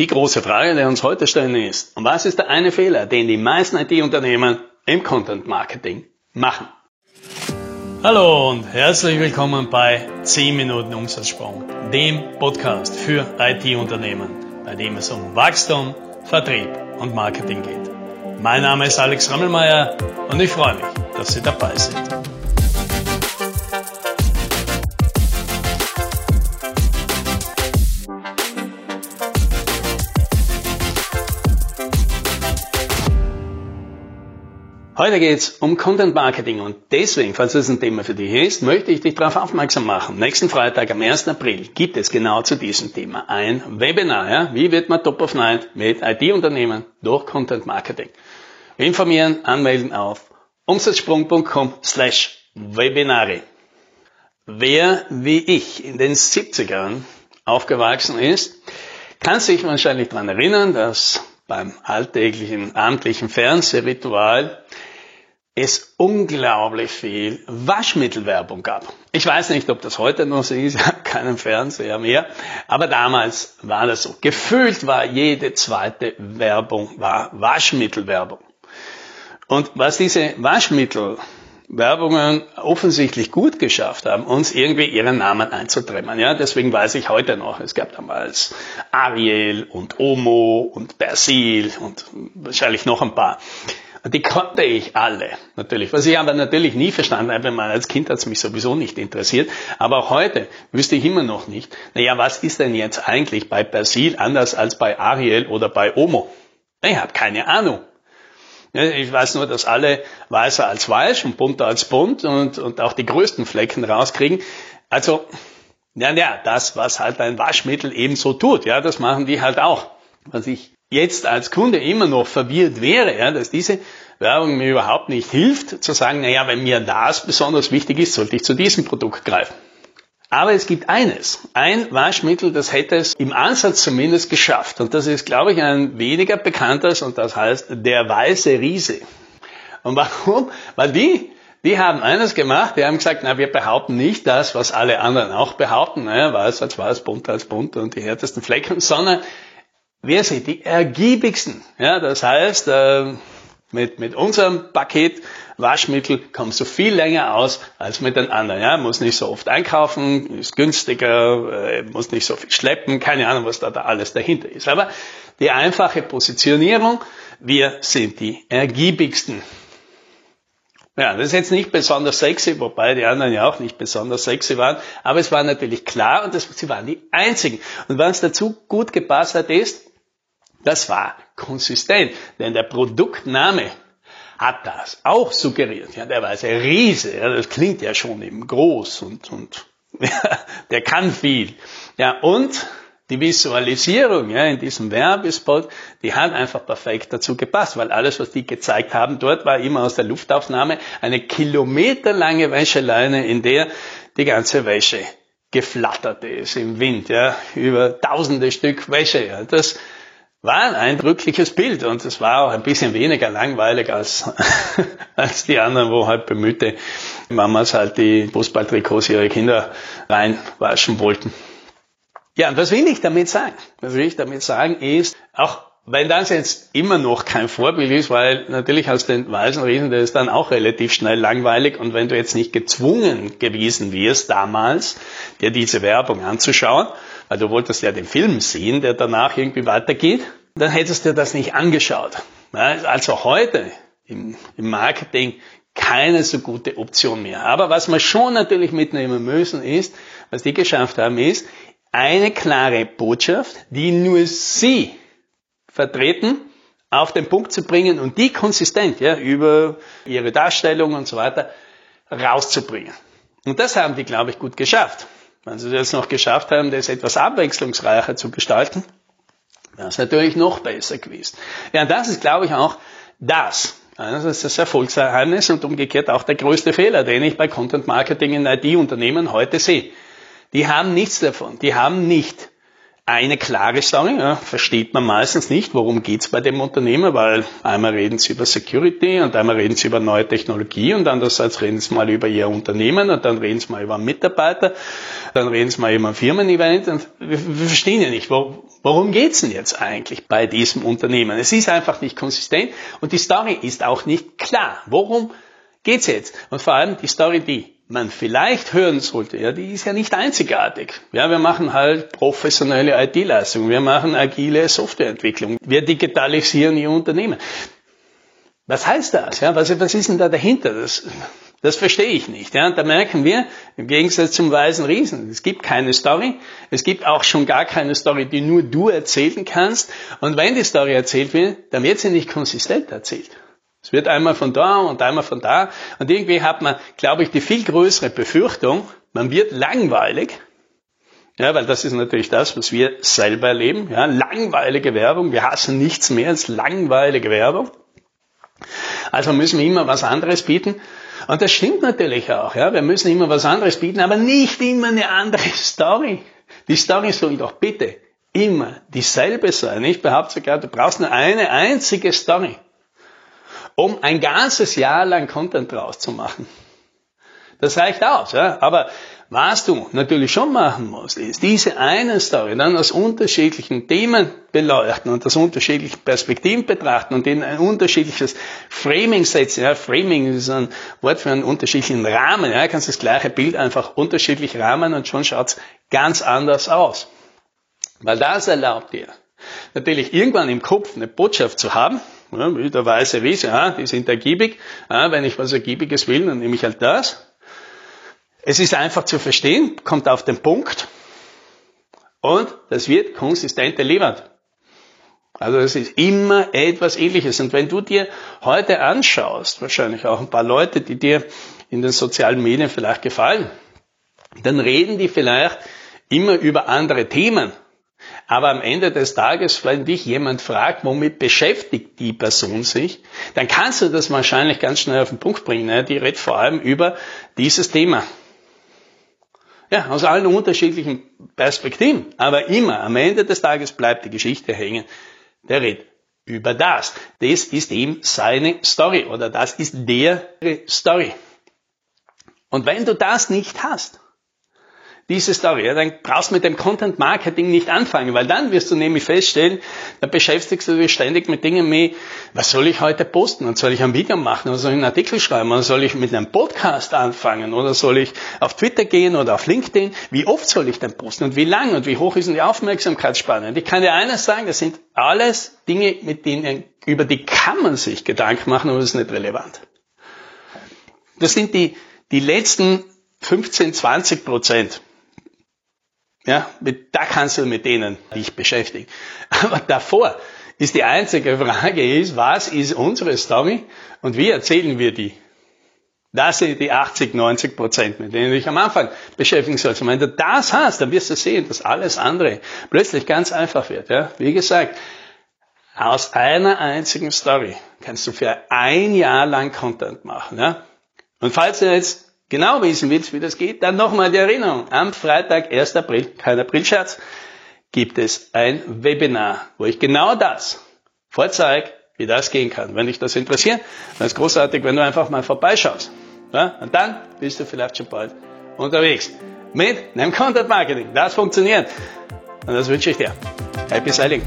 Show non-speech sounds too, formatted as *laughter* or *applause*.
Die große Frage, die uns heute stellen ist, und was ist der eine Fehler, den die meisten IT-Unternehmen im Content Marketing machen? Hallo und herzlich willkommen bei 10 Minuten Umsatzsprung, dem Podcast für IT-Unternehmen, bei dem es um Wachstum, Vertrieb und Marketing geht. Mein Name ist Alex Rammelmeier und ich freue mich, dass Sie dabei sind. Heute geht es um Content Marketing und deswegen, falls das ein Thema für dich ist, möchte ich dich darauf aufmerksam machen. Nächsten Freitag, am 1. April, gibt es genau zu diesem Thema ein Webinar. Ja? Wie wird man Top of Night mit IT-Unternehmen durch Content Marketing? Informieren, anmelden auf umsatzsprung.com slash Webinare. Wer wie ich in den 70ern aufgewachsen ist, kann sich wahrscheinlich daran erinnern, dass beim alltäglichen amtlichen Fernsehritual es unglaublich viel Waschmittelwerbung gab. Ich weiß nicht, ob das heute noch so ist, *laughs* ich habe keinen Fernseher mehr, aber damals war das so. Gefühlt war jede zweite Werbung war Waschmittelwerbung. Und was diese Waschmittelwerbungen offensichtlich gut geschafft haben, uns irgendwie ihren Namen einzutrennen. Ja, deswegen weiß ich heute noch, es gab damals Ariel und Omo und Persil und wahrscheinlich noch ein paar. Die konnte ich alle, natürlich. Was ich aber natürlich nie verstanden habe, weil als Kind hat es mich sowieso nicht interessiert. Aber auch heute wüsste ich immer noch nicht, naja, was ist denn jetzt eigentlich bei Persil anders als bei Ariel oder bei Omo? Ich habe keine Ahnung. Ich weiß nur, dass alle weißer als weiß und bunter als bunt und, und auch die größten Flecken rauskriegen. Also, ja, ja, das, was halt ein Waschmittel ebenso tut, ja, das machen die halt auch. Was ich jetzt als Kunde immer noch verwirrt wäre, ja, dass diese Werbung mir überhaupt nicht hilft, zu sagen, naja, wenn mir das besonders wichtig ist, sollte ich zu diesem Produkt greifen. Aber es gibt eines, ein Waschmittel, das hätte es im Ansatz zumindest geschafft. Und das ist, glaube ich, ein weniger bekanntes und das heißt der weiße Riese. Und warum? Weil die, die haben eines gemacht, die haben gesagt, na, wir behaupten nicht das, was alle anderen auch behaupten, naja, weiß als weiß, bunt als bunt und die härtesten Flecken, sondern Wer sind die ergiebigsten? Ja, das heißt, äh, mit, mit unserem Paket Waschmittel kommst du viel länger aus als mit den anderen. Ja, muss nicht so oft einkaufen, ist günstiger, äh, muss nicht so viel schleppen, keine Ahnung, was da, da alles dahinter ist. Aber die einfache Positionierung, wir sind die ergiebigsten. Ja, das ist jetzt nicht besonders sexy, wobei die anderen ja auch nicht besonders sexy waren, aber es war natürlich klar und das, sie waren die einzigen. Und was dazu gut gepasst hat, ist, das war konsistent, denn der Produktname hat das auch suggeriert. Ja, der weiße Riese, ja, das klingt ja schon eben groß und, und *laughs* ja, der kann viel. Ja, und die Visualisierung ja, in diesem Werbespot, die hat einfach perfekt dazu gepasst, weil alles, was die gezeigt haben, dort war immer aus der Luftaufnahme eine kilometerlange Wäscheleine, in der die ganze Wäsche geflattert ist im Wind, ja, über tausende Stück Wäsche. Ja. Das war ein eindrückliches Bild und es war auch ein bisschen weniger langweilig als, *laughs* als die anderen, wo halt bemühte Mamas halt die Fußballtrikots ihre Kinder reinwaschen wollten. Ja, und was will ich damit sagen? Was will ich damit sagen ist, auch wenn das jetzt immer noch kein Vorbild ist, weil natürlich als den weißen Riesen, der ist dann auch relativ schnell langweilig und wenn du jetzt nicht gezwungen gewesen wirst damals, dir diese Werbung anzuschauen, weil du wolltest ja den Film sehen, der danach irgendwie weitergeht, dann hättest du das nicht angeschaut. Also heute im, Marketing keine so gute Option mehr. Aber was wir schon natürlich mitnehmen müssen ist, was die geschafft haben, ist eine klare Botschaft, die nur sie vertreten, auf den Punkt zu bringen und die konsistent, ja, über ihre Darstellung und so weiter rauszubringen. Und das haben die, glaube ich, gut geschafft. Wenn sie das noch geschafft haben, das etwas abwechslungsreicher zu gestalten, wäre es natürlich noch besser gewesen. Ja, das ist, glaube ich, auch das. Das ist das Erfolgsgeheimnis und umgekehrt auch der größte Fehler, den ich bei Content Marketing in IT-Unternehmen heute sehe. Die haben nichts davon. Die haben nicht eine klare Story, ja, versteht man meistens nicht, worum geht's bei dem Unternehmen, weil einmal reden sie über Security und einmal reden sie über neue Technologie und andererseits reden sie mal über ihr Unternehmen und dann reden sie mal über Mitarbeiter, dann reden sie mal über ein Firmen-Event und wir, wir, verstehen ja nicht, wo, worum geht's denn jetzt eigentlich bei diesem Unternehmen. Es ist einfach nicht konsistent und die Story ist auch nicht klar. Worum geht's jetzt? Und vor allem die Story, die man vielleicht hören sollte, ja, die ist ja nicht einzigartig. Ja, wir machen halt professionelle IT-Leistungen, wir machen agile Softwareentwicklung, wir digitalisieren ihr Unternehmen. Was heißt das? Ja, was, was ist denn da dahinter? Das, das verstehe ich nicht. Ja, und da merken wir, im Gegensatz zum Weißen Riesen, es gibt keine Story. Es gibt auch schon gar keine Story, die nur du erzählen kannst. Und wenn die Story erzählt wird, dann wird sie nicht konsistent erzählt. Es wird einmal von da und einmal von da. Und irgendwie hat man, glaube ich, die viel größere Befürchtung, man wird langweilig. Ja, weil das ist natürlich das, was wir selber erleben. Ja, langweilige Werbung. Wir hassen nichts mehr als langweilige Werbung. Also müssen wir immer was anderes bieten. Und das stimmt natürlich auch. Ja, wir müssen immer was anderes bieten, aber nicht immer eine andere *laughs* Story. Die Story soll doch bitte immer dieselbe sein. Ich behaupte sogar, du brauchst nur eine einzige Story um ein ganzes Jahr lang Content draus zu machen. Das reicht aus, ja. Aber was du natürlich schon machen musst, ist diese eine Story dann aus unterschiedlichen Themen beleuchten und aus unterschiedlichen Perspektiven betrachten und in ein unterschiedliches Framing setzen. Ja, Framing ist ein Wort für einen unterschiedlichen Rahmen. Ja, kannst das gleiche Bild einfach unterschiedlich rahmen und schon schaut's ganz anders aus. Weil das erlaubt dir natürlich irgendwann im Kopf eine Botschaft zu haben, ja, wie der weiße Riese, ja, die sind ergiebig. Ja, wenn ich was Ergiebiges will, dann nehme ich halt das. Es ist einfach zu verstehen, kommt auf den Punkt und das wird konsistent erliefert. Also es ist immer etwas ähnliches. Und wenn du dir heute anschaust, wahrscheinlich auch ein paar Leute, die dir in den sozialen Medien vielleicht gefallen, dann reden die vielleicht immer über andere Themen. Aber am Ende des Tages, wenn dich jemand fragt, womit beschäftigt die Person sich, dann kannst du das wahrscheinlich ganz schnell auf den Punkt bringen. Ne? Die redet vor allem über dieses Thema. Ja, aus allen unterschiedlichen Perspektiven. Aber immer, am Ende des Tages bleibt die Geschichte hängen. Der redet über das. Das ist eben seine Story oder das ist der Story. Und wenn du das nicht hast, diese Story. Ja, dann brauchst du mit dem Content Marketing nicht anfangen, weil dann wirst du nämlich feststellen, da beschäftigst du dich ständig mit Dingen wie, was soll ich heute posten? Und soll ich ein Video machen? Oder soll ich einen Artikel schreiben? Oder soll ich mit einem Podcast anfangen? Oder soll ich auf Twitter gehen oder auf LinkedIn? Wie oft soll ich denn posten? Und wie lang? Und wie hoch ist denn die Aufmerksamkeitsspanne? Und ich kann dir eines sagen, das sind alles Dinge, mit denen, über die kann man sich Gedanken machen, aber das ist nicht relevant. Das sind die, die letzten 15, 20 Prozent. Ja, mit, da kannst du mit denen dich beschäftigen. *laughs* Aber davor ist die einzige Frage ist, was ist unsere Story und wie erzählen wir die? Das sind die 80, 90 Prozent, mit denen du dich am Anfang beschäftigen sollst. Und wenn du das hast, dann wirst du sehen, dass alles andere plötzlich ganz einfach wird. Ja? Wie gesagt, aus einer einzigen Story kannst du für ein Jahr lang Content machen. Ja? Und falls du jetzt genau wissen willst, wie das geht, dann nochmal die Erinnerung. Am Freitag, 1. April, kein Aprilscherz, gibt es ein Webinar, wo ich genau das vorzeige, wie das gehen kann. Wenn dich das interessiert, dann ist großartig, wenn du einfach mal vorbeischaust. Ja? Und dann bist du vielleicht schon bald unterwegs mit einem Content Marketing. Das funktioniert. Und das wünsche ich dir. Happy Selling.